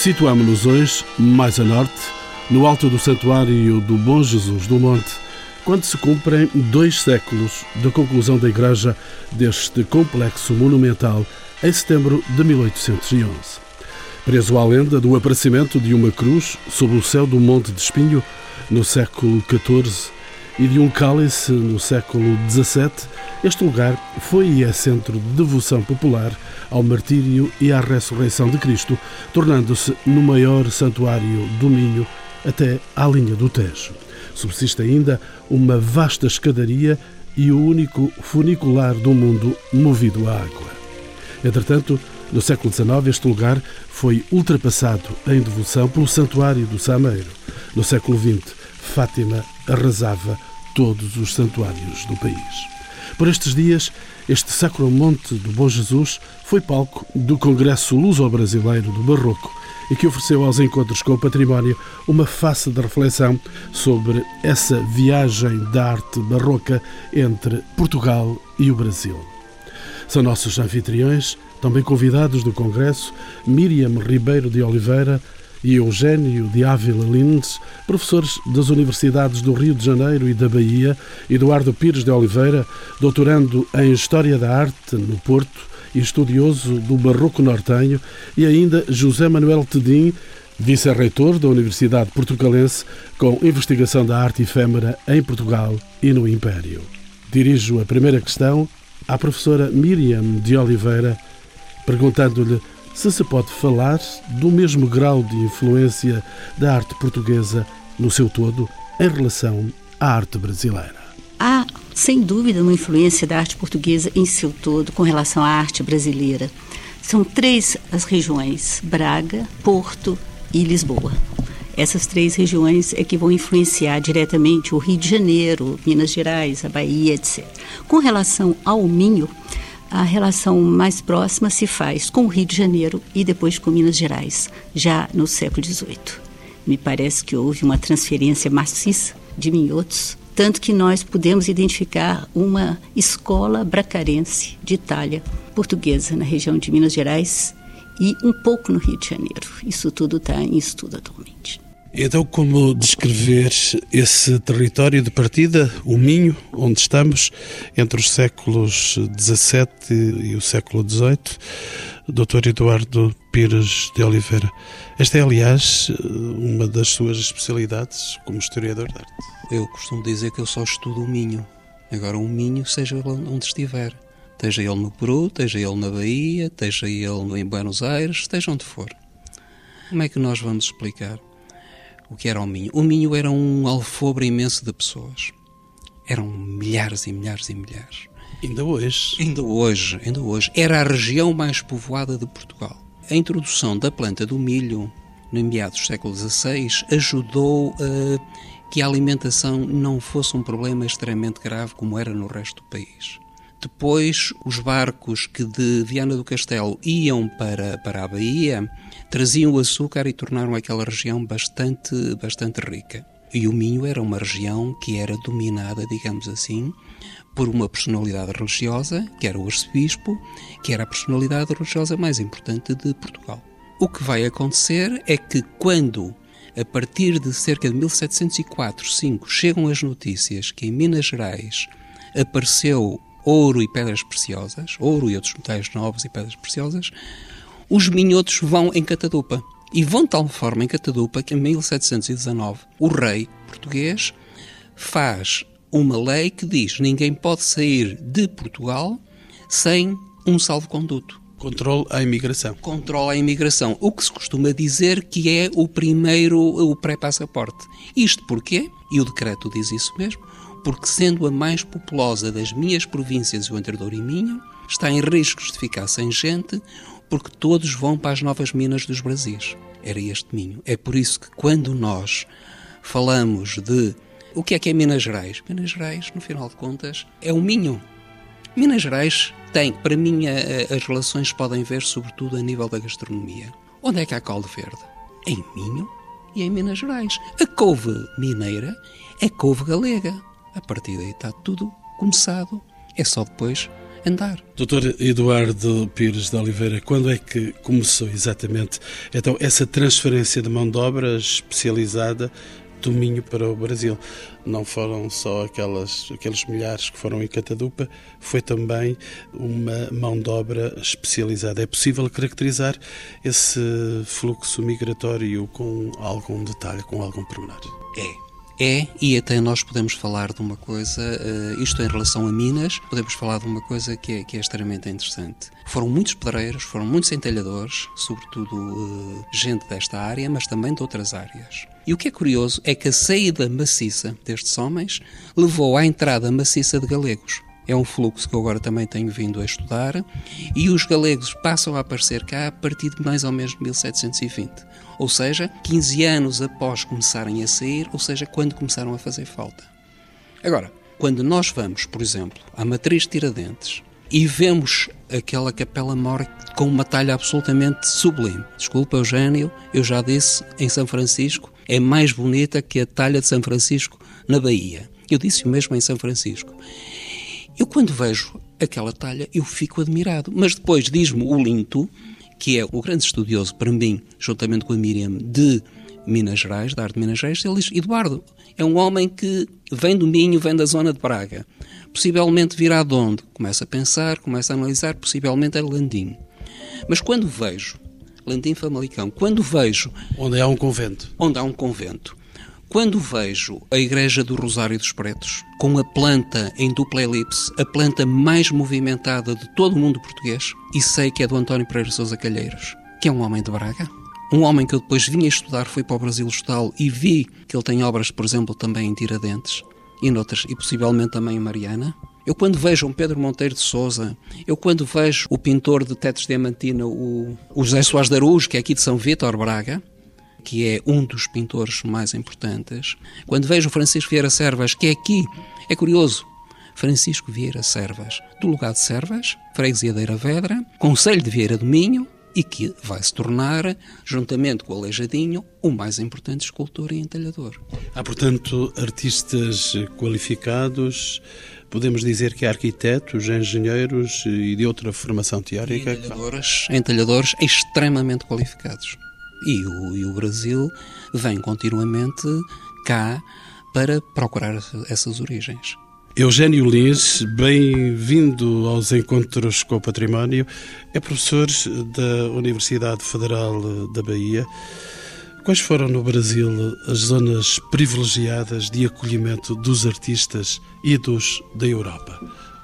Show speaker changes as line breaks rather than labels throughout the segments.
Situamos-nos hoje mais a norte, no alto do Santuário do Bom Jesus do Monte, quando se cumprem dois séculos da conclusão da igreja deste complexo monumental em setembro de 1811. Preso à lenda do aparecimento de uma cruz sob o céu do Monte de Espinho no século XIV e de um cálice no século XVII, este lugar foi e é centro de devoção popular ao martírio e à ressurreição de Cristo, tornando-se no maior santuário do Minho até à linha do Tejo. Subsiste ainda uma vasta escadaria e o único funicular do mundo movido à água. Entretanto, no século XIX, este lugar foi ultrapassado em devoção pelo Santuário do Sameiro. No século XX, Fátima arrasava todos os santuários do país. Por estes dias, este Sacro Monte do Bom Jesus foi palco do Congresso Luso-Brasileiro do Barroco e que ofereceu aos encontros com o património uma face de reflexão sobre essa viagem da arte barroca entre Portugal e o Brasil. São nossos anfitriões, também convidados do Congresso, Miriam Ribeiro de Oliveira, e Eugênio de Ávila Lins, professores das Universidades do Rio de Janeiro e da Bahia, Eduardo Pires de Oliveira, doutorando em História da Arte no Porto e estudioso do Barroco Nortenho, e ainda José Manuel Tedim, vice-reitor da Universidade Portugalense, com investigação da arte efêmera em Portugal e no Império. Dirijo a primeira questão à professora Miriam de Oliveira, perguntando-lhe se se pode falar do mesmo grau de influência da arte portuguesa no seu todo em relação à arte brasileira.
Há, sem dúvida, uma influência da arte portuguesa em seu todo com relação à arte brasileira. São três as regiões: Braga, Porto e Lisboa. Essas três regiões é que vão influenciar diretamente o Rio de Janeiro, Minas Gerais, a Bahia, etc. Com relação ao Minho, a relação mais próxima se faz com o Rio de Janeiro e depois com Minas Gerais, já no século XVIII. Me parece que houve uma transferência maciça de minhotos, tanto que nós podemos identificar uma escola bracarense de Itália portuguesa na região de Minas Gerais e um pouco no Rio de Janeiro. Isso tudo está em estudo atualmente.
Então, como descrever esse território de partida, o Minho, onde estamos, entre os séculos XVII e o século XVIII? Dr. Eduardo Pires de Oliveira. Esta é, aliás, uma das suas especialidades como historiador de arte.
Eu costumo dizer que eu só estudo o Minho. Agora, o Minho, seja onde estiver. Esteja ele no Peru, esteja ele na Bahia, esteja ele em Buenos Aires, esteja onde for. Como é que nós vamos explicar? O que era o Minho. O Minho era um alfobre imenso de pessoas. Eram milhares e milhares e milhares.
Ainda hoje.
Ainda hoje, ainda hoje. Era a região mais povoada de Portugal. A introdução da planta do milho, no meados do século XVI, ajudou a que a alimentação não fosse um problema extremamente grave como era no resto do país. Depois, os barcos que de Viana do Castelo iam para, para a Bahia traziam o açúcar e tornaram aquela região bastante, bastante rica. E o Minho era uma região que era dominada, digamos assim, por uma personalidade religiosa, que era o arcebispo, que era a personalidade religiosa mais importante de Portugal. O que vai acontecer é que quando, a partir de cerca de 1704-5, chegam as notícias que em Minas Gerais apareceu ouro e pedras preciosas, ouro e outros metais nobres e pedras preciosas, os minhotos vão em catadupa. E vão de tal forma em catadupa que em 1719 o rei português faz uma lei que diz ninguém pode sair de Portugal sem um salvo-conduto.
Controle à imigração.
Controle à imigração. O que se costuma dizer que é o primeiro, o pré-passaporte. Isto porquê? E o decreto diz isso mesmo. Porque sendo a mais populosa das minhas províncias, o Entre Douro e Minho, está em riscos de ficar sem gente, porque todos vão para as novas minas dos Brasis. Era este Minho. É por isso que quando nós falamos de o que é que é Minas Gerais? Minas Gerais, no final de contas, é o Minho. Minas Gerais tem, para mim, as relações podem ver sobretudo a nível da gastronomia. Onde é que há caldo verde? Em Minho e em Minas Gerais. A couve mineira é couve galega. A partir daí está tudo começado. É só depois andar.
Doutor Eduardo Pires de Oliveira, quando é que começou exatamente então essa transferência de mão de obra especializada do Minho para o Brasil? Não foram só aquelas, aqueles milhares que foram em Catadupa, foi também uma mão de obra especializada. É possível caracterizar esse fluxo migratório com algum detalhe, com algum pormenor?
É. É, e até nós podemos falar de uma coisa, uh, isto em relação a Minas, podemos falar de uma coisa que é, que é extremamente interessante. Foram muitos pedreiros, foram muitos entalhadores, sobretudo uh, gente desta área, mas também de outras áreas. E o que é curioso é que a saída maciça destes homens levou à entrada maciça de galegos. É um fluxo que eu agora também tenho vindo a estudar e os galegos passam a aparecer cá a partir de mais ou menos 1720 ou seja, 15 anos após começarem a sair, ou seja, quando começaram a fazer falta. Agora, quando nós vamos, por exemplo, à Matriz de Tiradentes e vemos aquela capela mor com uma talha absolutamente sublime. Desculpa, Eugênio, eu já disse em São Francisco, é mais bonita que a talha de São Francisco na Bahia. Eu disse o mesmo em São Francisco. Eu, quando vejo aquela talha, eu fico admirado. Mas depois diz-me o Linto que é o grande estudioso para mim, juntamente com a Miriam, de Minas Gerais, da arte de Minas Gerais, ele diz, Eduardo, é um homem que vem do Minho, vem da zona de Braga. Possivelmente virá de onde? Começa a pensar, começa a analisar, possivelmente é Landim. Mas quando vejo, Landim Famalicão, quando vejo...
Onde há um convento.
Onde há um convento. Quando vejo a Igreja do Rosário dos Pretos com a planta em dupla elipse, a planta mais movimentada de todo o mundo português, e sei que é do António Pereira Sousa Calheiros, que é um homem de Braga, um homem que eu depois vinha estudar, fui para o Brasil estudá-lo e vi que ele tem obras, por exemplo, também em Tiradentes e noutras, e possivelmente também em Mariana. Eu quando vejo um Pedro Monteiro de Souza, eu quando vejo o pintor de tetos diamantina, o, o José Soares de Araújo, que é aqui de São Vítor, Braga, que é um dos pintores mais importantes. Quando vejo o Francisco Vieira Servas, que é aqui, é curioso, Francisco Vieira Servas, do lugar de Servas, freguesia de Vedra, Conselho de Vieira do Minho, e que vai se tornar, juntamente com o Aleijadinho, o mais importante escultor e entalhador.
Há, portanto, artistas qualificados, podemos dizer que há arquitetos, engenheiros e de outra formação teórica.
Entalhadores, entalhadores extremamente qualificados. E o, e o Brasil vem continuamente cá para procurar essas origens.
Eugênio Lins, bem-vindo aos Encontros com o Património. É professor da Universidade Federal da Bahia. Quais foram no Brasil as zonas privilegiadas de acolhimento dos artistas e dos da Europa?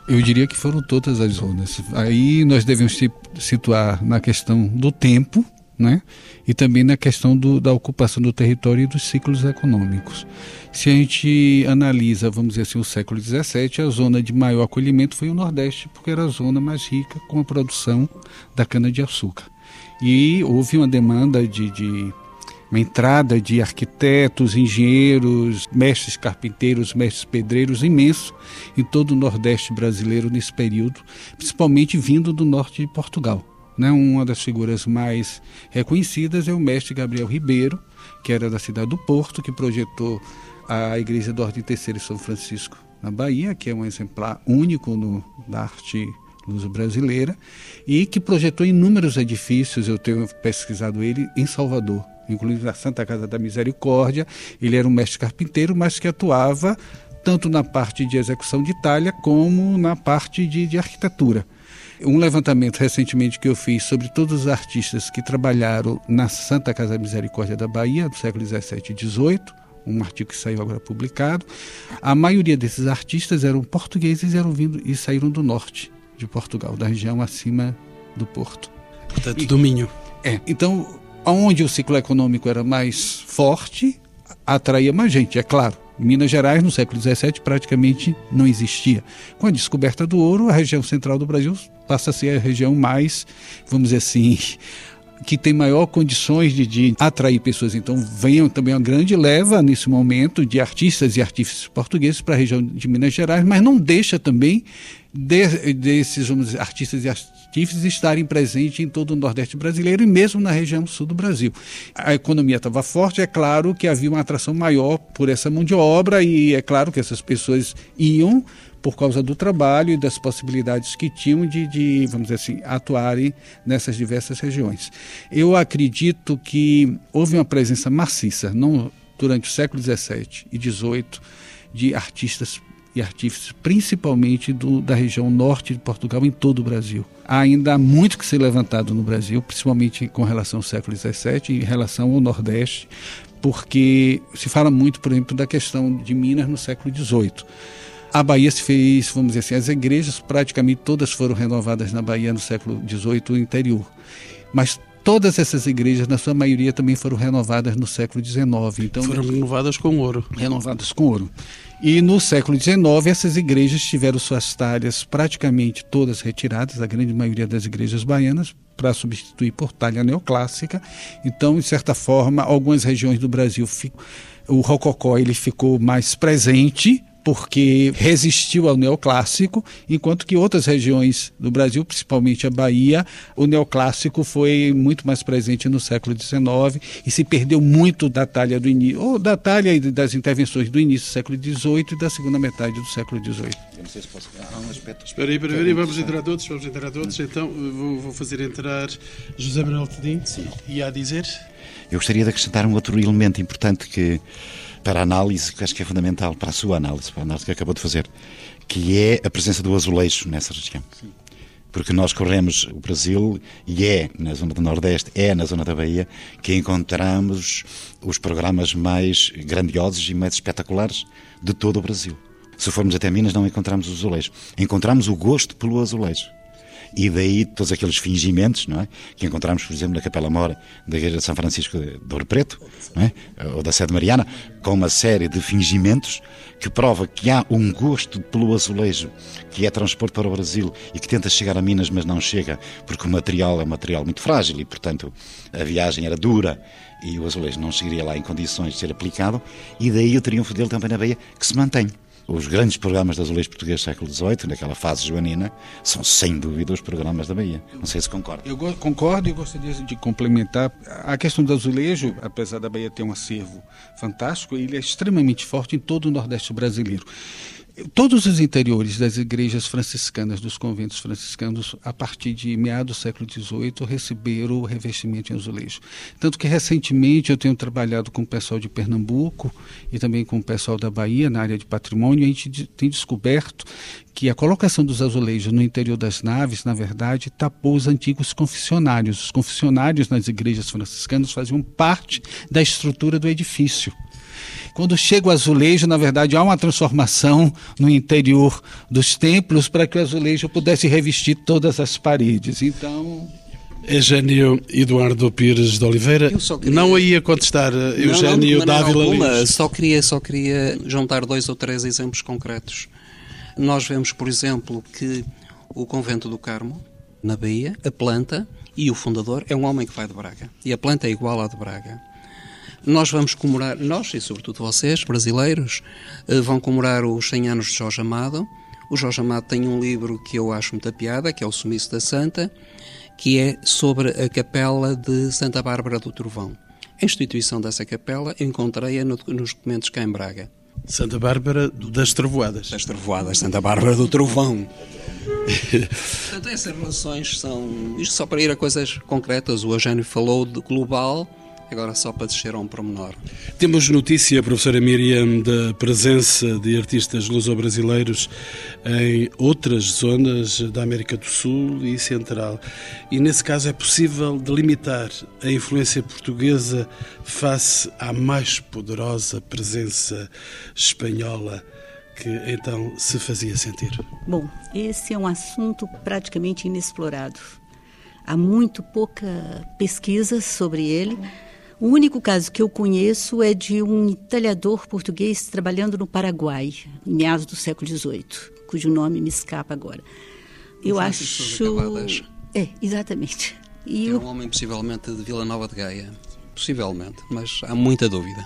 Eu diria que foram todas as zonas. Aí nós devemos situar na questão do tempo, né? e também na questão do, da ocupação do território e dos ciclos econômicos. Se a gente analisa, vamos dizer assim, o século XVII, a zona de maior acolhimento foi o Nordeste, porque era a zona mais rica com a produção da cana-de-açúcar. E houve uma demanda de, de uma entrada de arquitetos, engenheiros, mestres carpinteiros, mestres pedreiros imenso em todo o Nordeste brasileiro nesse período, principalmente vindo do norte de Portugal. Né? Uma das figuras mais reconhecidas é o mestre Gabriel Ribeiro, que era da cidade do Porto, que projetou a Igreja do Ordem Terceira de São Francisco na Bahia, que é um exemplar único no, da arte luso-brasileira, e que projetou inúmeros edifícios, eu tenho pesquisado ele, em Salvador, inclusive na Santa Casa da Misericórdia. Ele era um mestre carpinteiro, mas que atuava tanto na parte de execução de talha como na parte de, de arquitetura. Um levantamento recentemente que eu fiz sobre todos os artistas que trabalharam na Santa Casa Misericórdia da Bahia, do século XVII e XVIII, um artigo que saiu agora publicado. A maioria desses artistas eram portugueses e, eram vindo, e saíram do norte de Portugal, da região acima do Porto.
Portanto, e, do Minho.
É. Então, onde o ciclo econômico era mais forte, atraía mais gente, é claro. Minas Gerais, no século XVII, praticamente não existia. Com a descoberta do ouro, a região central do Brasil passa a ser a região mais, vamos dizer assim, que tem maior condições de, de, atrair pessoas. Então, venham também uma grande leva nesse momento de artistas e artífices portugueses para a região de Minas Gerais, mas não deixa também de, desses dizer, artistas e estarem presentes em todo o Nordeste brasileiro e mesmo na região sul do Brasil. A economia estava forte, é claro que havia uma atração maior por essa mão de obra e é claro que essas pessoas iam por causa do trabalho e das possibilidades que tinham de, de, vamos dizer assim, atuarem nessas diversas regiões. Eu acredito que houve uma presença maciça, não durante o século XVII e XVIII, de artistas e artífices, principalmente do, da região norte de Portugal, em todo o Brasil. Há ainda muito que ser levantado no Brasil, principalmente com relação ao século XVII, em relação ao Nordeste, porque se fala muito, por exemplo, da questão de Minas no século XVIII. A Bahia se fez, vamos dizer assim, as igrejas praticamente todas foram renovadas na Bahia no século XVIII, no interior. Mas todas essas igrejas, na sua maioria, também foram renovadas no século XIX.
Então, foram renovadas com ouro.
Renovadas com ouro. E no século XIX, essas igrejas tiveram suas talhas praticamente todas retiradas, a grande maioria das igrejas baianas, para substituir por talha neoclássica. Então, de certa forma, algumas regiões do Brasil, o rococó ele ficou mais presente, porque resistiu ao neoclássico, enquanto que outras regiões do Brasil, principalmente a Bahia, o neoclássico foi muito mais presente no século XIX e se perdeu muito da talha do início, ou da talha e das intervenções do início do século XVIII e da segunda metade do século XVIII. Eu não sei se
posso há um aspecto. Espera aí, espera aí, vamos entrar todos, vamos entrar todos. Então vou, vou fazer entrar José Manuel Tedim e a dizer.
Eu gostaria de acrescentar um outro elemento importante que para a análise, que acho que é fundamental, para a sua análise, para a análise que acabou de fazer, que é a presença do azulejo nessa região. Sim. Porque nós corremos o Brasil e é na zona do Nordeste, é na zona da Bahia, que encontramos os programas mais grandiosos e mais espetaculares de todo o Brasil. Se formos até Minas, não encontramos o azulejo. Encontramos o gosto pelo azulejo e daí todos aqueles fingimentos não é? que encontramos, por exemplo, na Capela Mora da Igreja de São Francisco de Ouro Preto, não é? ou da Sede Mariana, com uma série de fingimentos que prova que há um gosto pelo azulejo que é transporte para o Brasil e que tenta chegar a Minas, mas não chega, porque o material é um material muito frágil e, portanto, a viagem era dura e o azulejo não chegaria lá em condições de ser aplicado, e daí o triunfo dele também na Bahia, que se mantém os grandes programas de azulejo português do século XVIII, naquela fase joanina, são sem dúvida os programas da Bahia. Não sei se concorda.
Eu concordo e gostaria de complementar. A questão do azulejo, apesar da Bahia ter um acervo fantástico, ele é extremamente forte em todo o Nordeste brasileiro. Todos os interiores das igrejas franciscanas, dos conventos franciscanos, a partir de meados do século XVIII, receberam o revestimento em azulejo. Tanto que recentemente eu tenho trabalhado com o pessoal de Pernambuco e também com o pessoal da Bahia, na área de patrimônio, e a gente tem descoberto que a colocação dos azulejos no interior das naves, na verdade, tapou os antigos confessionários. Os confessionários nas igrejas franciscanas faziam parte da estrutura do edifício. Quando chega o azulejo, na verdade, há uma transformação no interior dos templos para que o azulejo pudesse revestir todas as paredes. Então.
Eugênio Eduardo Pires de Oliveira. Queria... Não ia contestar Eugênio não, Dávila
alguma, Só queria, só queria juntar dois ou três exemplos concretos. Nós vemos, por exemplo, que o convento do Carmo, na Bahia, a planta e o fundador é um homem que vai de Braga. E a planta é igual à de Braga. Nós vamos comemorar, nós e sobretudo vocês, brasileiros, eh, vão comemorar os 100 anos de Jorge Amado. O Jorge Amado tem um livro que eu acho muita piada, que é O Sumiço da Santa, que é sobre a capela de Santa Bárbara do Trovão. A instituição dessa capela encontrei-a nos documentos cá em Braga.
Santa Bárbara das Trovoadas.
Das Trovoadas, Santa Bárbara do Trovão. Portanto, essas relações são. Isto só para ir a coisas concretas. O Eugênio falou de global Agora só para descer a um promenor.
Temos notícia, professora Miriam, da presença de artistas luso-brasileiros em outras zonas da América do Sul e Central. E nesse caso é possível delimitar a influência portuguesa face à mais poderosa presença espanhola que então se fazia sentir?
Bom, esse é um assunto praticamente inexplorado. Há muito pouca pesquisa sobre ele o único caso que eu conheço é de um italiador português trabalhando no Paraguai, em meados do século XVIII, cujo nome me escapa agora. Eu acho. É, exatamente.
E é um homem possivelmente de Vila Nova de Gaia. Possivelmente, mas há muita dúvida.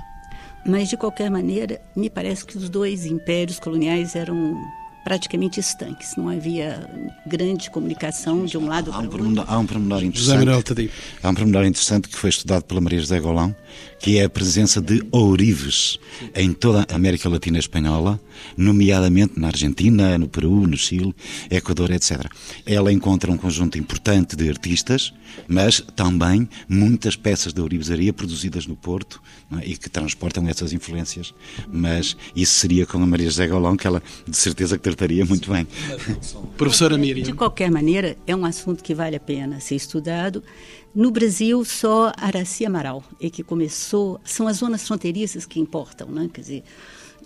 Mas, de qualquer maneira, me parece que os dois impérios coloniais eram praticamente estanques, não havia grande comunicação de um lado
há
para
um
o outro.
há um pormenor interessante. Há um pormenor interessante que foi estudado pela Maria José Golão, que é a presença de ourives em toda a América Latina Espanhola, nomeadamente na Argentina, no Peru, no Chile, Equador, etc. Ela encontra um conjunto importante de artistas, mas também muitas peças de ourivesaria produzidas no Porto não é? e que transportam essas influências. Mas isso seria com a Maria José Golão, que ela de certeza que trataria muito bem.
Professora
De
Miriam.
qualquer maneira, é um assunto que vale a pena ser estudado. No Brasil, só Araci Amaral é que começou. São as zonas fronteiriças que importam, né? Quer dizer,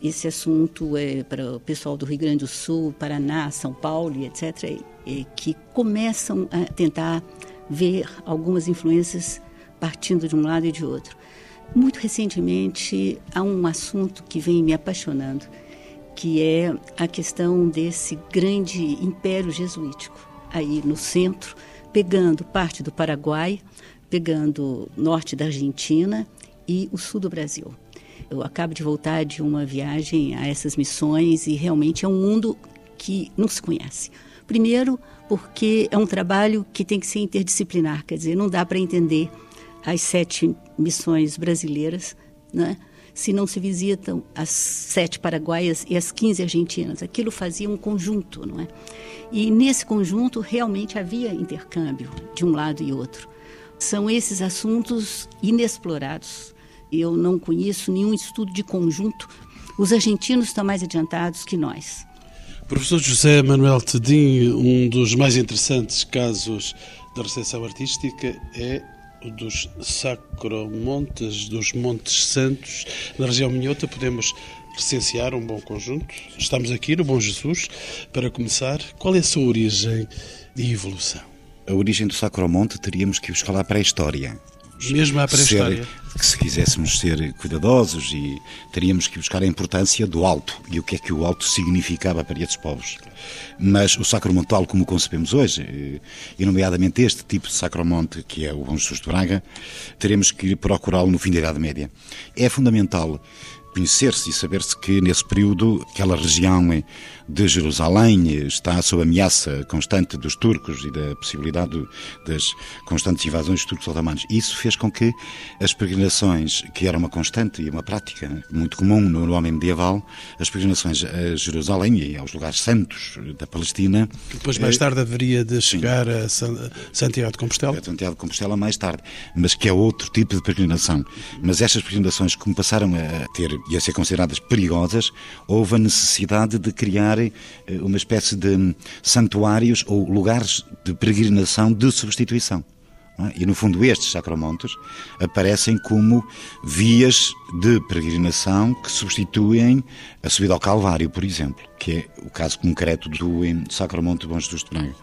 esse assunto é para o pessoal do Rio Grande do Sul, Paraná, São Paulo, etc., é, que começam a tentar ver algumas influências partindo de um lado e de outro. Muito recentemente, há um assunto que vem me apaixonando, que é a questão desse grande império jesuítico aí no centro, pegando parte do Paraguai, pegando norte da Argentina e o sul do Brasil. Eu acabo de voltar de uma viagem a essas missões e realmente é um mundo que não se conhece. Primeiro, porque é um trabalho que tem que ser interdisciplinar, quer dizer, não dá para entender as sete missões brasileiras, né? Se não se visitam as sete paraguaias e as 15 argentinas. Aquilo fazia um conjunto, não é? E nesse conjunto realmente havia intercâmbio de um lado e outro. São esses assuntos inexplorados. Eu não conheço nenhum estudo de conjunto. Os argentinos estão mais adiantados que nós.
Professor José Manuel Tedim, um dos mais interessantes casos da recepção artística é dos Sacromontes, dos Montes Santos, na região minhota. Podemos recensear um bom conjunto. Estamos aqui no Bom Jesus. Para começar, qual é a sua origem e evolução?
A origem do Sacromonte teríamos que buscar lá para a história.
Mesmo à pré-história.
Que se quiséssemos ser cuidadosos e teríamos que buscar a importância do alto e o que é que o alto significava para esses povos. Mas o sacromonte tal como o concebemos hoje, eh, e nomeadamente este tipo de sacromonte, que é o Bom Jesus de Braga, teremos que procurá-lo no fim da Idade Média. É fundamental conhecer-se e saber-se que nesse período aquela região eh, de Jerusalém eh, está sob ameaça constante dos turcos e da possibilidade das constantes invasões dos turcos otomanos. Isso fez com que as peregrinações, que era uma constante e uma prática muito comum no, homem medieval, as peregrinações a Jerusalém e aos lugares santos da Palestina,
Depois, mais tarde, haveria de chegar a San- Santiago de Compostela.
é Santiago de Compostela mais tarde, mas que é outro tipo de peregrinação. Mas estas peregrinações, como passaram a ter e a ser consideradas perigosas, houve a necessidade de criar eh, uma espécie de santuários ou lugares de peregrinação de substituição. é? E, no fundo, estes sacromontes aparecem como vias de peregrinação que substituem a subida ao Calvário, por exemplo, que é o caso concreto do em, Sacromonte de Bom Jesus de Braga.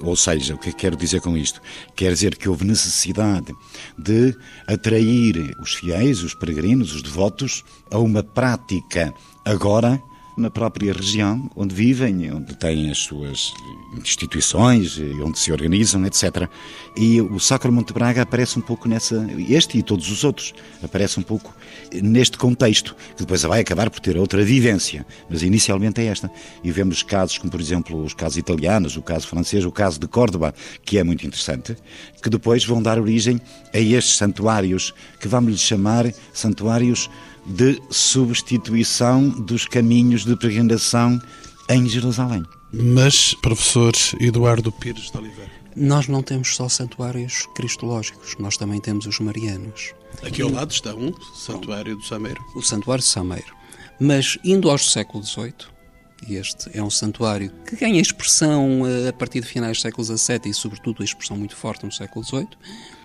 Ou seja, o que é que quero dizer com isto? Quer dizer que houve necessidade de atrair os fiéis, os peregrinos, os devotos, a uma prática agora na própria região onde vivem, onde têm as suas instituições, onde se organizam, etc. E o Sacromonte de Braga aparece um pouco nessa, este e todos os outros, aparece um pouco neste contexto, que depois vai acabar por ter outra vivência, mas inicialmente é esta. E vemos casos como, por exemplo, os casos italianos, o caso francês, o caso de Córdoba, que é muito interessante, que depois vão dar origem a estes santuários, que vamos lhe chamar santuários de substituição dos caminhos de peregrinação em Jerusalém.
Mas, professor Eduardo Pires de Oliveira,
Nós não temos só santuários cristológicos, nós também temos os marianos.
aqui ao lado está um, Santuário do Sameiro.
o Santuário de Sameiro. Mas indo aos século XVIII, este é um santuário que ganha expressão eh, a partir de finais do século XVII e, sobretudo, a expressão muito forte no século XVIII,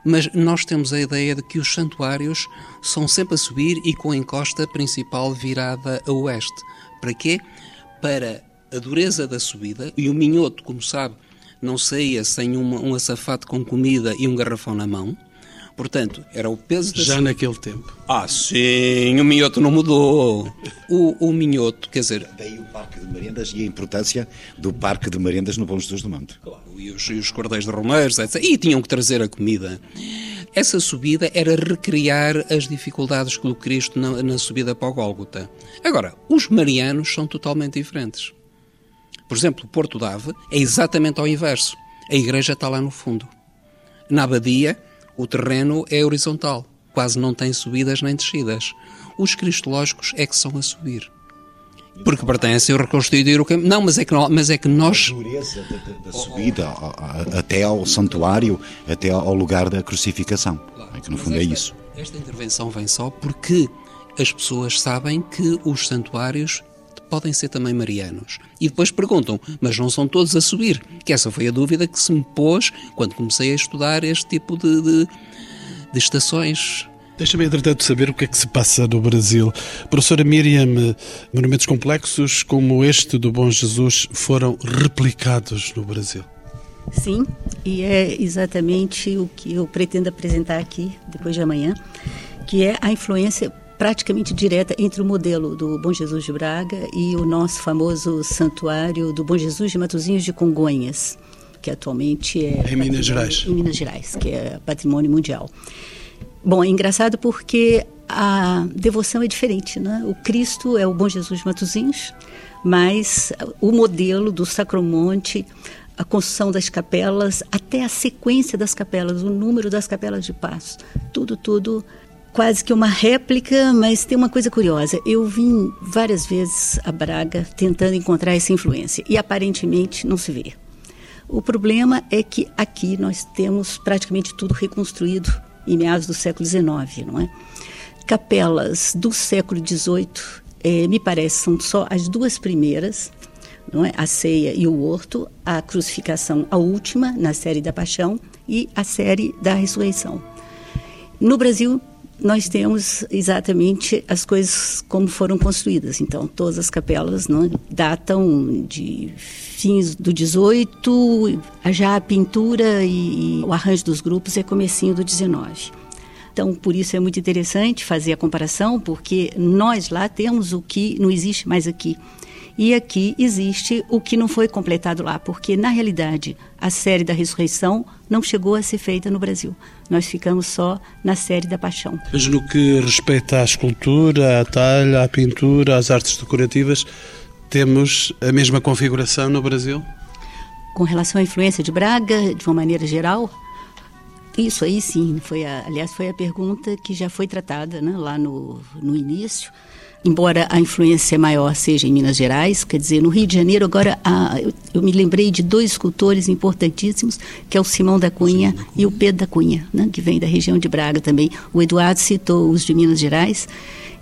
mas nós temos a ideia de que os santuários são sempre a subir e com a encosta principal virada a oeste. Para quê? Para a dureza da subida, e o minhoto, como sabe, não saía sem uma, um açafate com comida e um garrafão na mão. Portanto, era o peso da
Já naquele tempo.
ah, sim, o minhoto não mudou. O, o minhoto, quer dizer,
Daí o Parque de Merendas e a importância do Parque de Merendas no Bom Jesus do Monte.
e os, e os cordeiros de romeiros, etc. E tinham que trazer a comida. Essa subida era recriar as dificuldades do Cristo na, na subida para o Gólgota. Agora, os marianos são totalmente diferentes. Por exemplo, Porto Dave é exatamente ao inverso. A igreja está lá no fundo. Na abadia, o terreno é horizontal, quase não tem subidas nem descidas. Os cristológicos é que são a subir. Porque pertencem a reconstituir o caminho. Não, mas é que, mas é que nós.
A dureza da, da subida até ao santuário, até ao lugar da crucificação. Claro, é que no fundo é esta, é isso.
Esta intervenção vem só porque as pessoas sabem que os santuários podem ser também marianos. E depois perguntam, mas não são todos a subir? Que essa foi a dúvida que se me pôs quando comecei a estudar este tipo de, de, de estações.
Deixa-me, entretanto, saber o que é que se passa no Brasil. Professora Miriam, monumentos complexos como este do Bom Jesus foram replicados no Brasil?
Sim, e é exatamente o que eu pretendo apresentar aqui, depois de amanhã, que é a influência praticamente direta entre o modelo do Bom Jesus de Braga e o nosso famoso santuário do Bom Jesus de Matozinhos de Congonhas, que atualmente é
em Minas Gerais.
Em Minas Gerais, que é patrimônio mundial. Bom, é engraçado porque a devoção é diferente, né? O Cristo é o Bom Jesus de Matozinhos, mas o modelo do Sacromonte, a construção das capelas, até a sequência das capelas, o número das capelas de passo, tudo, tudo quase que uma réplica, mas tem uma coisa curiosa. Eu vim várias vezes a Braga tentando encontrar essa influência e aparentemente não se vê. O problema é que aqui nós temos praticamente tudo reconstruído em meados do século XIX, não é? Capelas do século XVIII, eh, me parece, são só as duas primeiras, não é? a ceia e o horto, a crucificação, a última, na série da Paixão, e a série da Ressurreição. No Brasil, nós temos exatamente as coisas como foram construídas. Então, todas as capelas não, datam de fins do 18, já a pintura e, e o arranjo dos grupos é comecinho do 19. Então, por isso é muito interessante fazer a comparação, porque nós lá temos o que não existe mais aqui. E aqui existe o que não foi completado lá, porque na realidade a série da ressurreição não chegou a ser feita no Brasil. Nós ficamos só na série da paixão.
Mas no que respeita à escultura, à talha, à pintura, às artes decorativas, temos a mesma configuração no Brasil?
Com relação à influência de Braga, de uma maneira geral, isso aí sim, foi a, aliás foi a pergunta que já foi tratada né, lá no, no início embora a influência maior seja em Minas Gerais, quer dizer, no Rio de Janeiro, agora eu, eu, me lembrei de dois escultores importantíssimos, que é o Simão da Cunha, da Cunha. e o Pedro da Cunha, né, que vem da região de Braga também. O Eduardo citou os de Minas Gerais,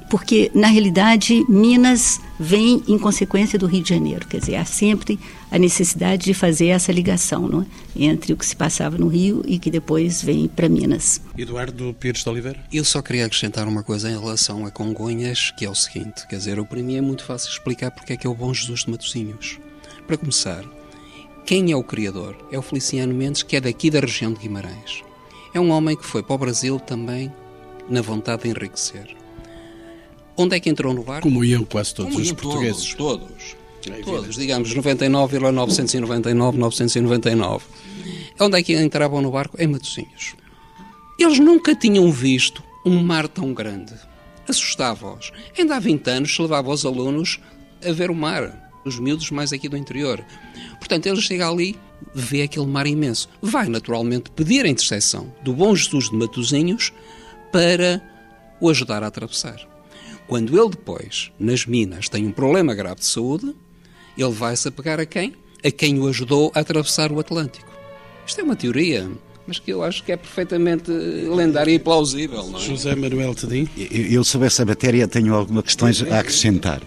porque na realidade Minas vem em consequência do Rio de Janeiro, quer dizer, há sempre a necessidade de fazer essa ligação não é? entre o que se passava no Rio e que depois vem para Minas.
Eduardo Pires de Oliveira?
Eu só queria acrescentar uma coisa em relação a Congonhas, que é o seguinte, quer dizer, para mim é muito fácil explicar porque é que é o Bom Jesus de Matosinhos. Para começar, quem é o criador? É o Feliciano Mendes, que é daqui da região de Guimarães. É um homem que foi para o Brasil também na vontade de enriquecer Onde é que entrou no barco?
Como iam quase todos Como os portugueses.
Todos, todos, todos digamos 99,999, 999. Onde é que entravam no barco? Em Matosinhos. Eles nunca tinham visto um mar tão grande. Assustava-os. Ainda há 20 anos levava os alunos a ver o mar, os miúdos mais aqui do interior. Portanto, eles chegam ali, vê aquele mar imenso. Vai naturalmente pedir a intercessão do bom Jesus de Matosinhos para o ajudar a atravessar. Quando ele depois, nas minas, tem um problema grave de saúde, ele vai-se apegar a quem? A quem o ajudou a atravessar o Atlântico. Isto é uma teoria, mas que eu acho que é perfeitamente lendária e plausível. Não é?
José Manuel Tedim?
Eu, sobre essa matéria, tenho algumas questões a acrescentar,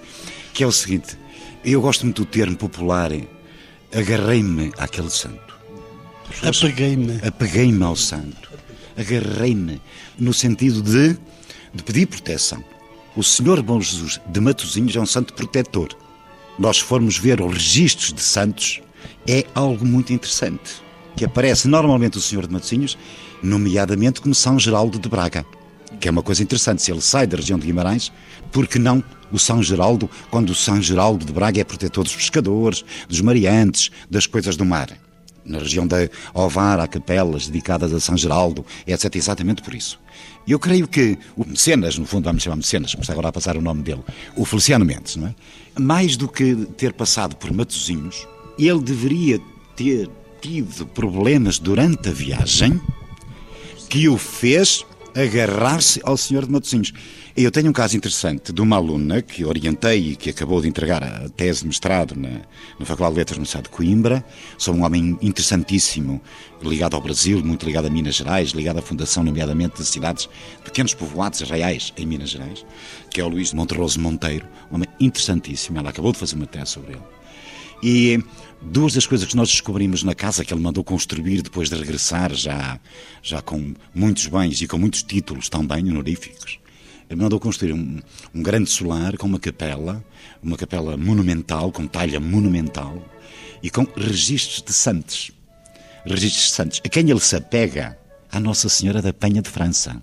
que é o seguinte, eu gosto muito do termo popular, agarrei-me àquele santo.
Apeguei-me.
Apeguei-me ao santo. Agarrei-me, no sentido de, de pedir proteção. O Senhor Bom Jesus de Matosinhos é um santo protetor. Nós formos ver os registros de santos, é algo muito interessante. Que aparece normalmente o Senhor de Matosinhos, nomeadamente como São Geraldo de Braga. Que é uma coisa interessante, se ele sai da região de Guimarães, porque não o São Geraldo, quando o São Geraldo de Braga é protetor dos pescadores, dos mariantes, das coisas do mar? Na região da Ovar há capelas dedicadas a São Geraldo, etc. Exatamente por isso. Eu creio que o Mecenas, no fundo vamos chamar Mecenas, como está agora a passar o nome dele, o Feliciano Mendes, não é? Mais do que ter passado por Matosinhos, ele deveria ter tido problemas durante a viagem que o fez agarrar-se ao senhor de Matosinhos. Eu tenho um caso interessante de uma aluna que orientei e que acabou de entregar a tese de mestrado na, na Faculdade de Letras no Estado de Coimbra. Sou um homem interessantíssimo, ligado ao Brasil, muito ligado a Minas Gerais, ligado à fundação, nomeadamente, de cidades, pequenos povoados reais em Minas Gerais, que é o Luís Monterroso Monteiro, um homem interessantíssimo. Ela acabou de fazer uma tese sobre ele. E duas das coisas que nós descobrimos na casa que ele mandou construir depois de regressar, já, já com muitos bens e com muitos títulos também honoríficos, ele mandou construir um, um grande solar com uma capela, uma capela monumental, com talha monumental e com registros de santos. Registros de santos, a quem ele se apega? À Nossa Senhora da Penha de França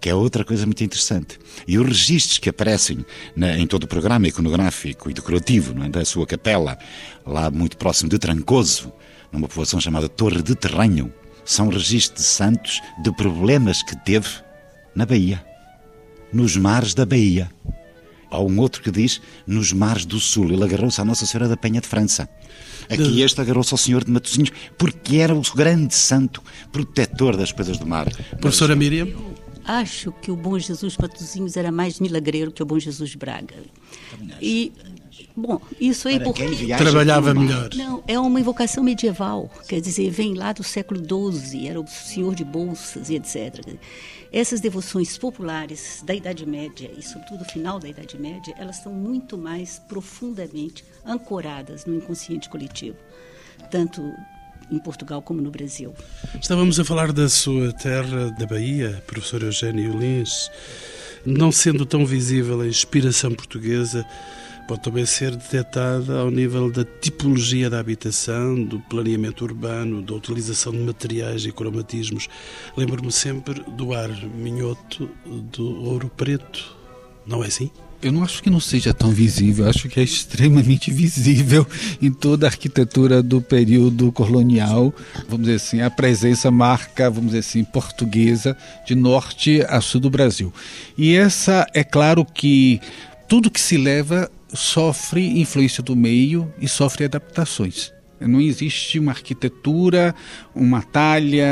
que é outra coisa muito interessante. E os registros que aparecem na, em todo o programa iconográfico e decorativo é, da sua capela, lá muito próximo de Trancoso, numa povoação chamada Torre de Terranho, são registros de santos de problemas que teve na Bahia nos mares da Bahia. Há um outro que diz nos mares do Sul. Ele agarrou-se à Nossa Senhora da Penha de França. Aqui este agarrou-se ao Senhor de Matosinhos, porque era o grande santo protetor das coisas do mar.
Professora Miriam?
Acho que o Bom Jesus Matosinhos era mais milagreiro que o Bom Jesus Braga. E Bom, isso aí porque
trabalhava melhor.
Não, é uma invocação medieval, quer dizer, vem lá do século XII, era o senhor de bolsas e etc. Essas devoções populares da Idade Média e sobretudo final da Idade Média, elas estão muito mais profundamente ancoradas no inconsciente coletivo, tanto em Portugal como no Brasil.
Estávamos a falar da sua terra, da Bahia, professor Eugênio Lins, não sendo tão visível a inspiração portuguesa pode também ser detectada ao nível da tipologia da habitação, do planeamento urbano, da utilização de materiais e cromatismos. Lembro-me sempre do ar minhoto do ouro preto. Não é assim?
Eu não acho que não seja tão visível, acho que é extremamente visível em toda a arquitetura do período colonial. Vamos dizer assim, a presença marca, vamos dizer assim, portuguesa de norte a sul do Brasil. E essa, é claro que tudo que se leva sofre influência do meio e sofre adaptações. Não existe uma arquitetura, uma talha,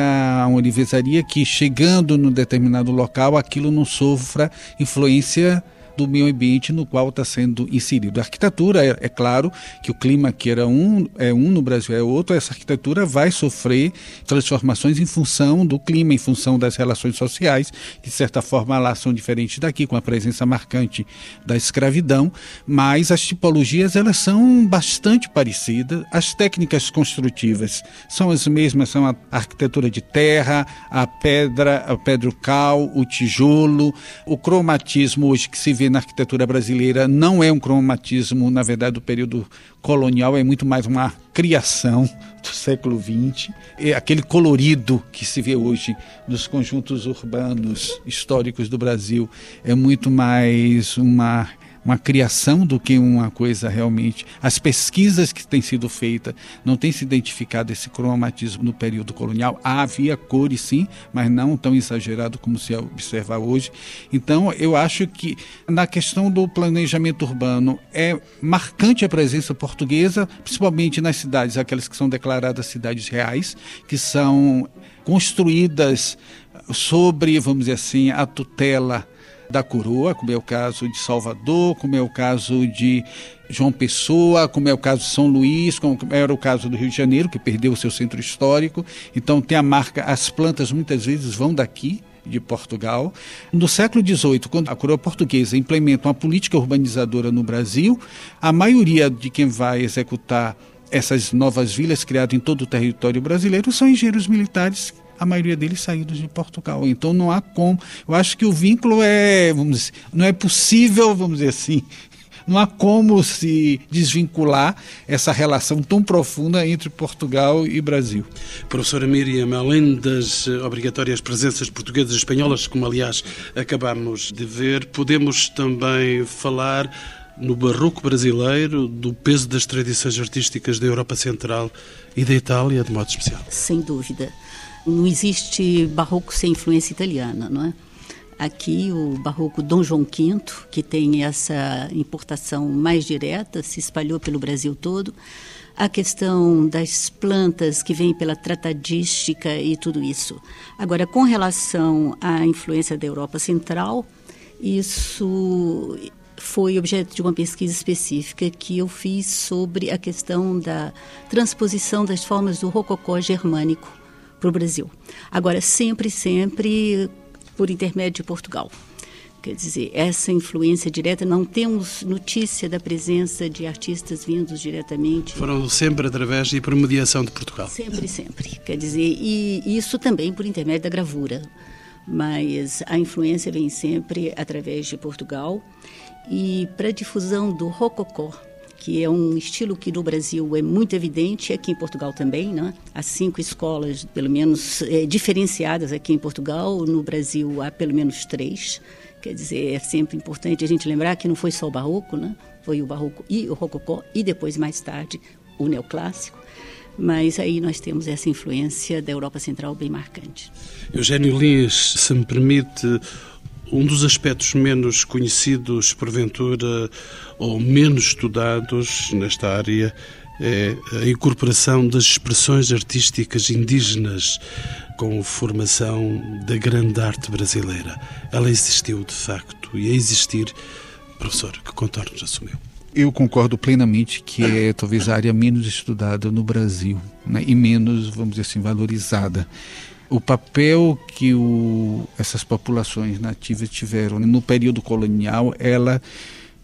uma orivesaria que chegando num determinado local aquilo não sofra influência do meio ambiente no qual está sendo inserido. A arquitetura, é, é, claro que o clima que era um, é um no Brasil é outro, essa arquitetura vai sofrer transformações em função do clima, em função das relações sociais, de certa forma lá são diferentes daqui, com a presença marcante da escravidão, mas as tipologias elas são bastante parecidas, as técnicas construtivas são as mesmas, são a arquitetura de terra, a pedra, a pedro cal, o tijolo, o cromatismo hoje que se vê na arquitetura brasileira não é um cromatismo, na verdade, do período colonial, é muito mais uma criação do século XX. É aquele colorido que se vê hoje nos conjuntos urbanos históricos do Brasil é muito mais uma uma criação do que uma coisa realmente. As pesquisas que têm sido feitas não têm se identificado esse cromatismo no período colonial. Havia cores, sim, mas não tão exagerado como se observa hoje. Então, eu acho que na questão do planejamento urbano é marcante a presença portuguesa, principalmente nas cidades, aquelas que são declaradas cidades reais, que são construídas sobre, vamos dizer assim, a tutela da coroa, como é o caso de Salvador, como é o caso de João Pessoa, como é o caso de São Luís, como era o caso do Rio de Janeiro, que perdeu o seu centro histórico. Então tem a marca, as plantas muitas vezes vão daqui, de Portugal. No século XVIII, quando a coroa portuguesa implementa uma política urbanizadora no Brasil, a maioria de quem vai executar essas novas vilas criadas em todo o território brasileiro são engenheiros militares a maioria deles saídos de Portugal. Então não há como. Eu acho que o vínculo é, vamos dizer, não é possível, vamos dizer assim, não há como se desvincular essa relação tão profunda entre Portugal e Brasil.
Professora Miriam, além das obrigatórias presenças portuguesas e espanholas, como aliás acabamos de ver, podemos também falar no barroco brasileiro do peso das tradições artísticas da Europa Central e da Itália, de modo especial?
Sem dúvida. Não existe barroco sem influência italiana, não é? Aqui, o barroco Dom João V, que tem essa importação mais direta, se espalhou pelo Brasil todo. A questão das plantas que vem pela tratadística e tudo isso. Agora, com relação à influência da Europa Central, isso foi objeto de uma pesquisa específica que eu fiz sobre a questão da transposição das formas do rococó germânico para o Brasil. Agora, sempre, sempre por intermédio de Portugal. Quer dizer, essa influência direta, não temos notícia da presença de artistas vindos diretamente.
Foram sempre através e por mediação de Portugal.
Sempre, sempre. Quer dizer, e isso também por intermédio da gravura. Mas a influência vem sempre através de Portugal. E para a difusão do rococó, que é um estilo que no Brasil é muito evidente, aqui em Portugal também, né? Há cinco escolas, pelo menos, é, diferenciadas aqui em Portugal, no Brasil há pelo menos três. Quer dizer, é sempre importante a gente lembrar que não foi só o barroco, né? Foi o barroco e o rococó, e depois, mais tarde, o neoclássico. Mas aí nós temos essa influência da Europa Central bem marcante.
Eugênio Lins, se me permite, um dos aspectos menos conhecidos, porventura, ou menos estudados nesta área é a incorporação das expressões artísticas indígenas com formação da grande arte brasileira. Ela existiu, de facto, e a existir, professor, que contornos assumiu?
Eu concordo plenamente que é talvez a área menos estudada no Brasil né, e menos, vamos dizer assim, valorizada o papel que o, essas populações nativas tiveram no período colonial, ela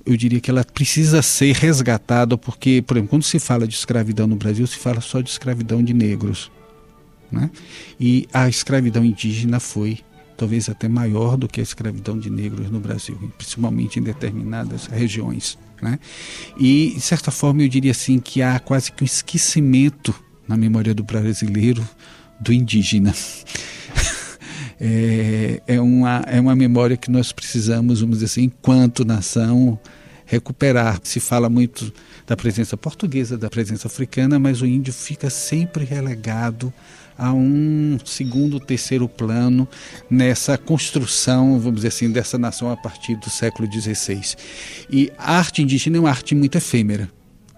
eu diria que ela precisa ser resgatada, porque, por exemplo, quando se fala de escravidão no Brasil, se fala só de escravidão de negros. Né? E a escravidão indígena foi talvez até maior do que a escravidão de negros no Brasil, principalmente em determinadas regiões. Né? E, de certa forma, eu diria assim que há quase que um esquecimento na memória do brasileiro do indígena. é, é, uma, é uma memória que nós precisamos, vamos dizer assim, enquanto nação, recuperar. Se fala muito da presença portuguesa, da presença africana, mas o índio fica sempre relegado a um segundo, terceiro plano nessa construção, vamos dizer assim, dessa nação a partir do século XVI. E a arte indígena é uma arte muito efêmera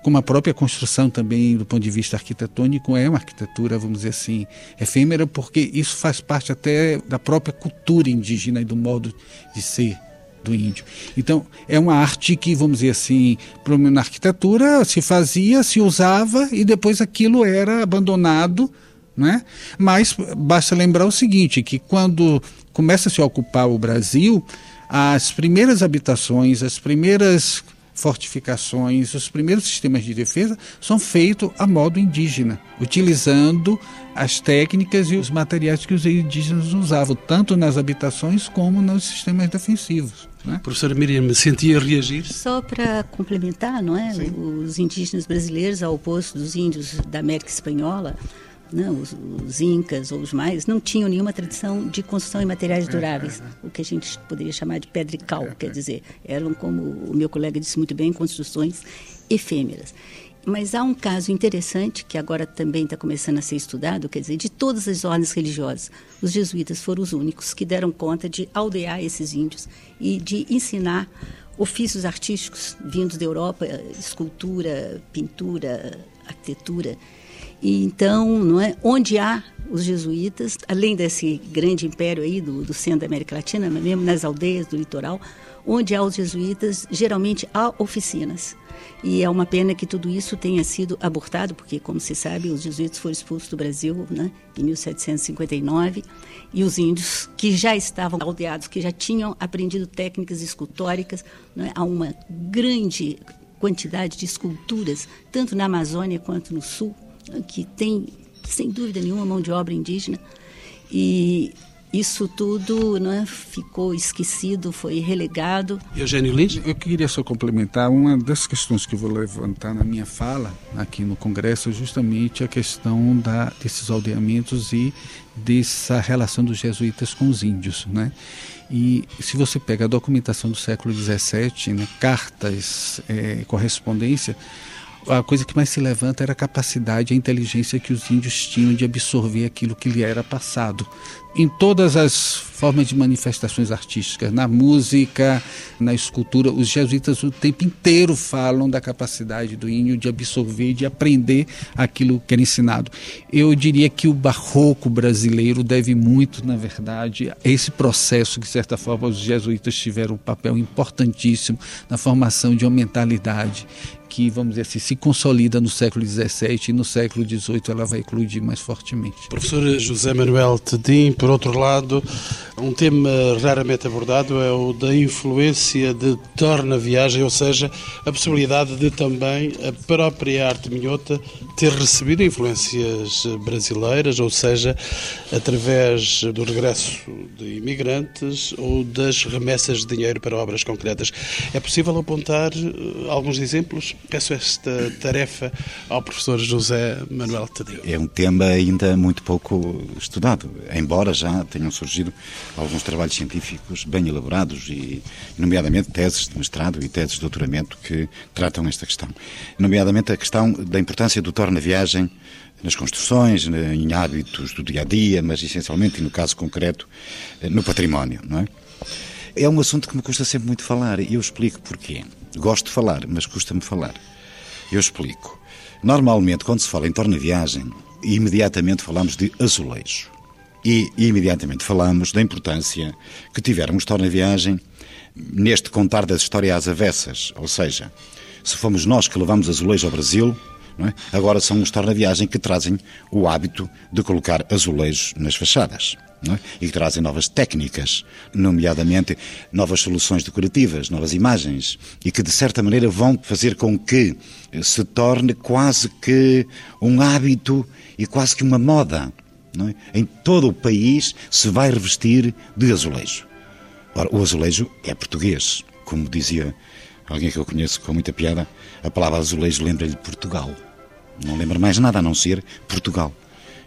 como a própria construção também, do ponto de vista arquitetônico, é uma arquitetura, vamos dizer assim, efêmera, porque isso faz parte até da própria cultura indígena e do modo de ser do índio. Então, é uma arte que, vamos dizer assim, na arquitetura se fazia, se usava e depois aquilo era abandonado, né? Mas basta lembrar o seguinte, que quando começa a se ocupar o Brasil, as primeiras habitações, as primeiras fortificações, os primeiros sistemas de defesa são feitos a modo indígena, utilizando as técnicas e os materiais que os indígenas usavam, tanto nas habitações como nos sistemas defensivos.
Né? Professora Miriam, me sentia reagir?
Só para complementar, não é? Sim. Os indígenas brasileiros, ao oposto dos índios da América Espanhola, né, os, os, incas ou os mais não tinham nenhuma tradição de construção em materiais duráveis, o que a gente poderia chamar de pedra e cal, quer dizer, eram, como o meu colega disse muito bem, construções efêmeras. Mas há um caso interessante que agora também está começando a ser estudado, quer dizer, de todas as ordens religiosas, os jesuítas foram os únicos que deram conta de aldear esses índios e de ensinar ofícios artísticos vindos da Europa, escultura, pintura, arquitetura. E então, não é, onde há os jesuítas, além desse grande império aí do, do centro da América Latina, mesmo? Nas aldeias do litoral, onde há os jesuítas, geralmente há oficinas. E é uma pena que tudo isso tenha sido abortado, porque, como se sabe, os jesuítas foram expulsos do Brasil né, em 1759 e os índios, que já estavam aldeados, que já tinham aprendido técnicas escultóricas, né, há uma grande quantidade de esculturas, tanto na Amazônia quanto no Sul, que tem, sem dúvida nenhuma, mão de obra indígena. E, isso tudo né, ficou esquecido, foi relegado.
Eugênio Lins?
Eu queria só complementar uma das questões que eu vou levantar na minha fala aqui no Congresso, é justamente a questão da, desses aldeamentos e dessa relação dos jesuítas com os índios, né? E se você pega a documentação do século XVII, né, cartas, é, correspondência, a coisa que mais se levanta era a capacidade, a inteligência que os índios tinham de absorver aquilo que lhe era passado. Em todas as formas de manifestações artísticas, na música, na escultura, os jesuítas o tempo inteiro falam da capacidade do índio de absorver, de aprender aquilo que era ensinado. Eu diria que o barroco brasileiro deve muito, na verdade, a esse processo que, de certa forma, os jesuítas tiveram um papel importantíssimo na formação de uma mentalidade que, vamos dizer assim, se consolida no século XVII e no século XVIII ela vai eclodir mais fortemente.
Professor José Manuel Tedim, por outro lado, um tema raramente abordado é o da influência de torna-viagem, ou seja, a possibilidade de também a própria arte minhota ter recebido influências brasileiras, ou seja, através do regresso de imigrantes ou das remessas de dinheiro para obras concretas. É possível apontar eh, alguns exemplos? Peço esta tarefa ao professor José Manuel Tadeu.
É um tema ainda muito pouco estudado, embora já tenham surgido alguns trabalhos científicos bem elaborados e, nomeadamente, teses de mestrado e teses de doutoramento que tratam esta questão. Nomeadamente a questão da importância do torna-viagem nas construções, em hábitos do dia a dia, mas essencialmente, e no caso concreto, no património, não é? É um assunto que me custa sempre muito falar e eu explico porquê. Gosto de falar, mas custa-me falar. Eu explico. Normalmente, quando se fala em torna-viagem, imediatamente falamos de azulejo. E, imediatamente falamos da importância que tiveram os torna-viagem neste contar das histórias às avessas. Ou seja, se fomos nós que levamos azulejo ao Brasil, é? agora são os torna-viagem que trazem o hábito de colocar azulejos nas fachadas é? e que trazem novas técnicas, nomeadamente novas soluções decorativas, novas imagens, e que de certa maneira vão fazer com que se torne quase que um hábito e quase que uma moda. É? Em todo o país se vai revestir de azulejo. Ora, o azulejo é português, como dizia alguém que eu conheço com muita piada, a palavra azulejo lembra-lhe Portugal. Não lembra mais nada a não ser Portugal.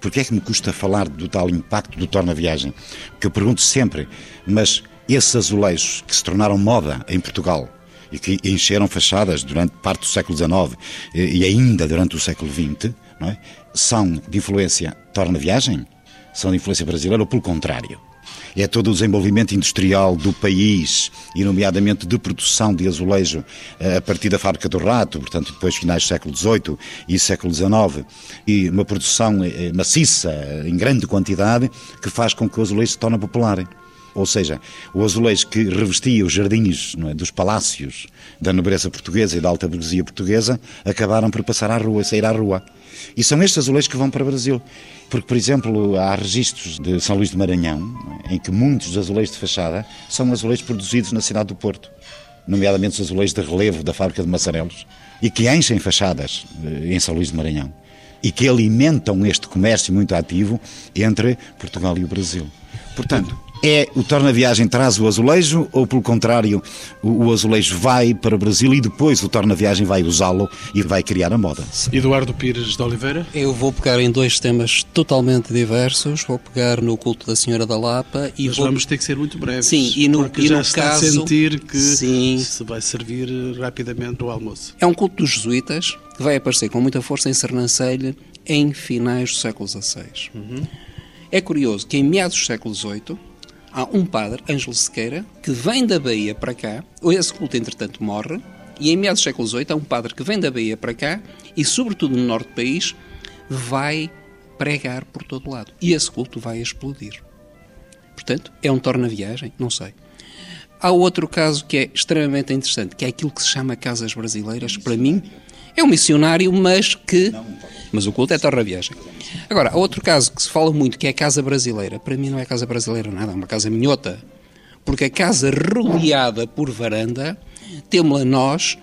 Porque é que me custa falar do tal impacto do torna-viagem? Que eu pergunto sempre, mas esses azulejos que se tornaram moda em Portugal e que encheram fachadas durante parte do século XIX e ainda durante o século XX, é? são de influência torna-viagem? São de influência brasileira ou pelo contrário? É todo o desenvolvimento industrial do país, e nomeadamente de produção de azulejo eh, a partir da fábrica do Rato, portanto, depois finais do século XVIII e século XIX, e uma produção eh, maciça, em grande quantidade, que faz com que o azulejo se torne popular. Ou seja, o azulejo que revestia os jardins é, dos palácios da nobreza portuguesa e da alta burguesia portuguesa acabaram por passar à rua, sair à rua. E são estes azulejos que vão para o Brasil. Porque, por exemplo, há registros de São Luís de Maranhão em que muitos dos azulejos de fachada são azulejos produzidos na cidade do Porto, nomeadamente os azulejos de relevo da fábrica de Massarelos, e que enchem fachadas eh, em São Luís de Maranhão e que alimentam este comércio muito ativo entre Portugal e o Brasil. Portanto, é o torna-viagem traz o azulejo ou, pelo contrário, o, o, azulejo vai para o Brasil e depois o torna-viagem vai usá-lo e vai criar a moda?
Eduardo Pires de Oliveira?
Eu vou pegar em dois temas totalmente diversos. Vou pegar no culto da Senhora da Lapa
e Mas
vou...
vamos ter que ser muito breves.
Sim, e no,
porque
e
já
no
está
caso...
a sentir que
Sim.
se vai servir rapidamente o almoço.
É um culto dos jesuítas que vai aparecer com muita força em Sernancelho em finais do século XVI.
Uhum.
É curioso que em meados do século XVIII há um padre, Ângelo Sequeira, que vem da Bahia para cá, esse culto entretanto morre, e em meados do século XVIII há um padre que vem da Bahia para cá e, sobretudo no norte do país, vai pregar por todo lado. E esse culto vai explodir. Portanto, é um torna-viagem? Não sei. Há outro caso que é extremamente interessante, que é aquilo que se chama Casas Brasileiras. Para mim, é um missionário, mas que. Mas o culto é torna-viagem. Agora, há outro caso que se fala muito, que é a Casa Brasileira. Para mim não é Casa Brasileira nada, é uma casa minhota. Porque a casa rodeada por varanda, temos-la nós,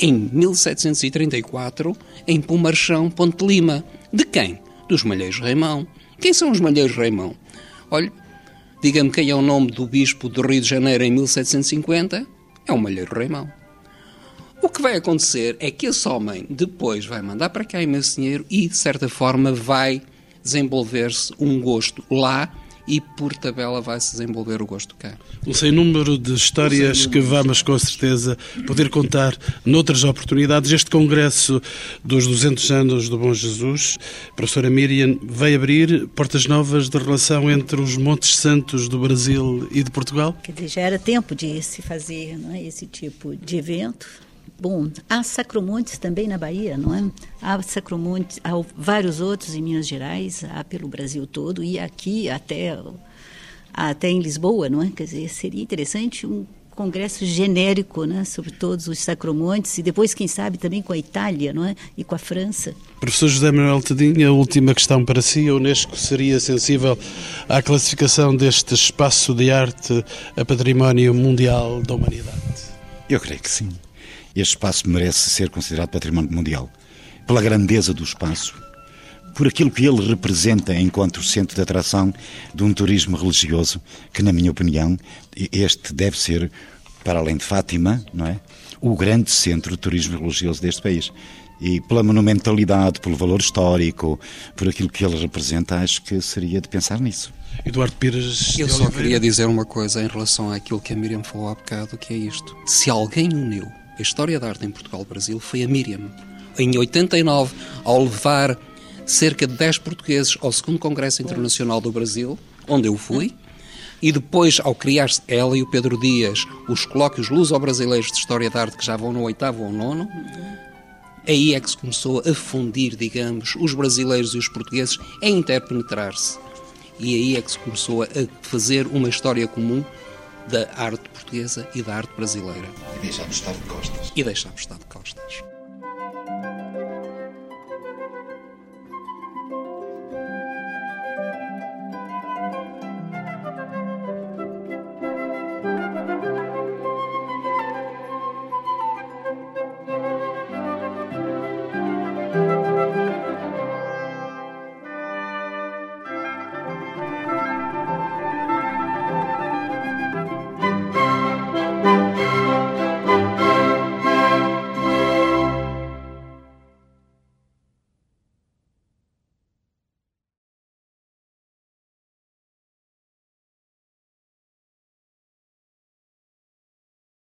em 1734, em Pumarchão, Ponte Lima. De quem? Dos Malheiros Reimão. Quem são os Malheiros Reimão? Olha, diga-me quem é o nome do bispo do Rio de Janeiro em 1750, é o Malheiro Reimão. O que vai acontecer é que esse homem depois vai mandar para cá imenso dinheiro e, de certa forma, vai desenvolver-se um gosto lá e por tabela vai-se desenvolver o gosto cá.
Um sem número de histórias que vamos com certeza poder contar noutras oportunidades. Este congresso dos 200 anos do Bom Jesus, a professora Miriam, vai abrir portas novas de relação entre os Montes Santos do Brasil e de Portugal?
Quer dizer, já era tempo de se fazer é, esse tipo de evento Bom, há sacromontes também na Bahia, não é? Há sacromontes, há vários outros em Minas Gerais, há pelo Brasil todo e aqui até até em Lisboa, não é? Quer dizer, seria interessante um congresso genérico, né, sobre todos os sacromontes e depois quem sabe também com a Itália, não é? E com a França.
Professor José Manuel Tedinho, a última questão para si, a UNESCO seria sensível à classificação deste espaço de arte a património mundial da humanidade?
Eu creio que sim este espaço merece ser considerado património mundial. Pela grandeza do espaço, por aquilo que ele representa enquanto centro de atração de um turismo religioso, que, na minha opinião, este deve ser, para além de Fátima, não é? o grande centro de turismo religioso deste país. E pela monumentalidade, pelo valor histórico, por aquilo que ele representa, acho que seria de pensar nisso.
Eduardo Pires.
Eu só queria dizer uma coisa em relação àquilo que a Miriam falou há bocado, que é isto. Se alguém uniu a história da arte em Portugal-Brasil foi a Miriam. Em 89, ao levar cerca de 10 portugueses ao segundo Congresso Internacional do Brasil, onde eu fui, e depois, ao criar-se ela e o Pedro Dias, os colóquios luso-brasileiros de História da Arte, que já vão no oitavo ou nono, aí é que se começou a fundir, digamos, os brasileiros e os portugueses a interpenetrar-se. E aí é que se começou a fazer uma história comum da arte portuguesa e da arte brasileira.
E deixámos estar de costas.
E deixámos estar de costas.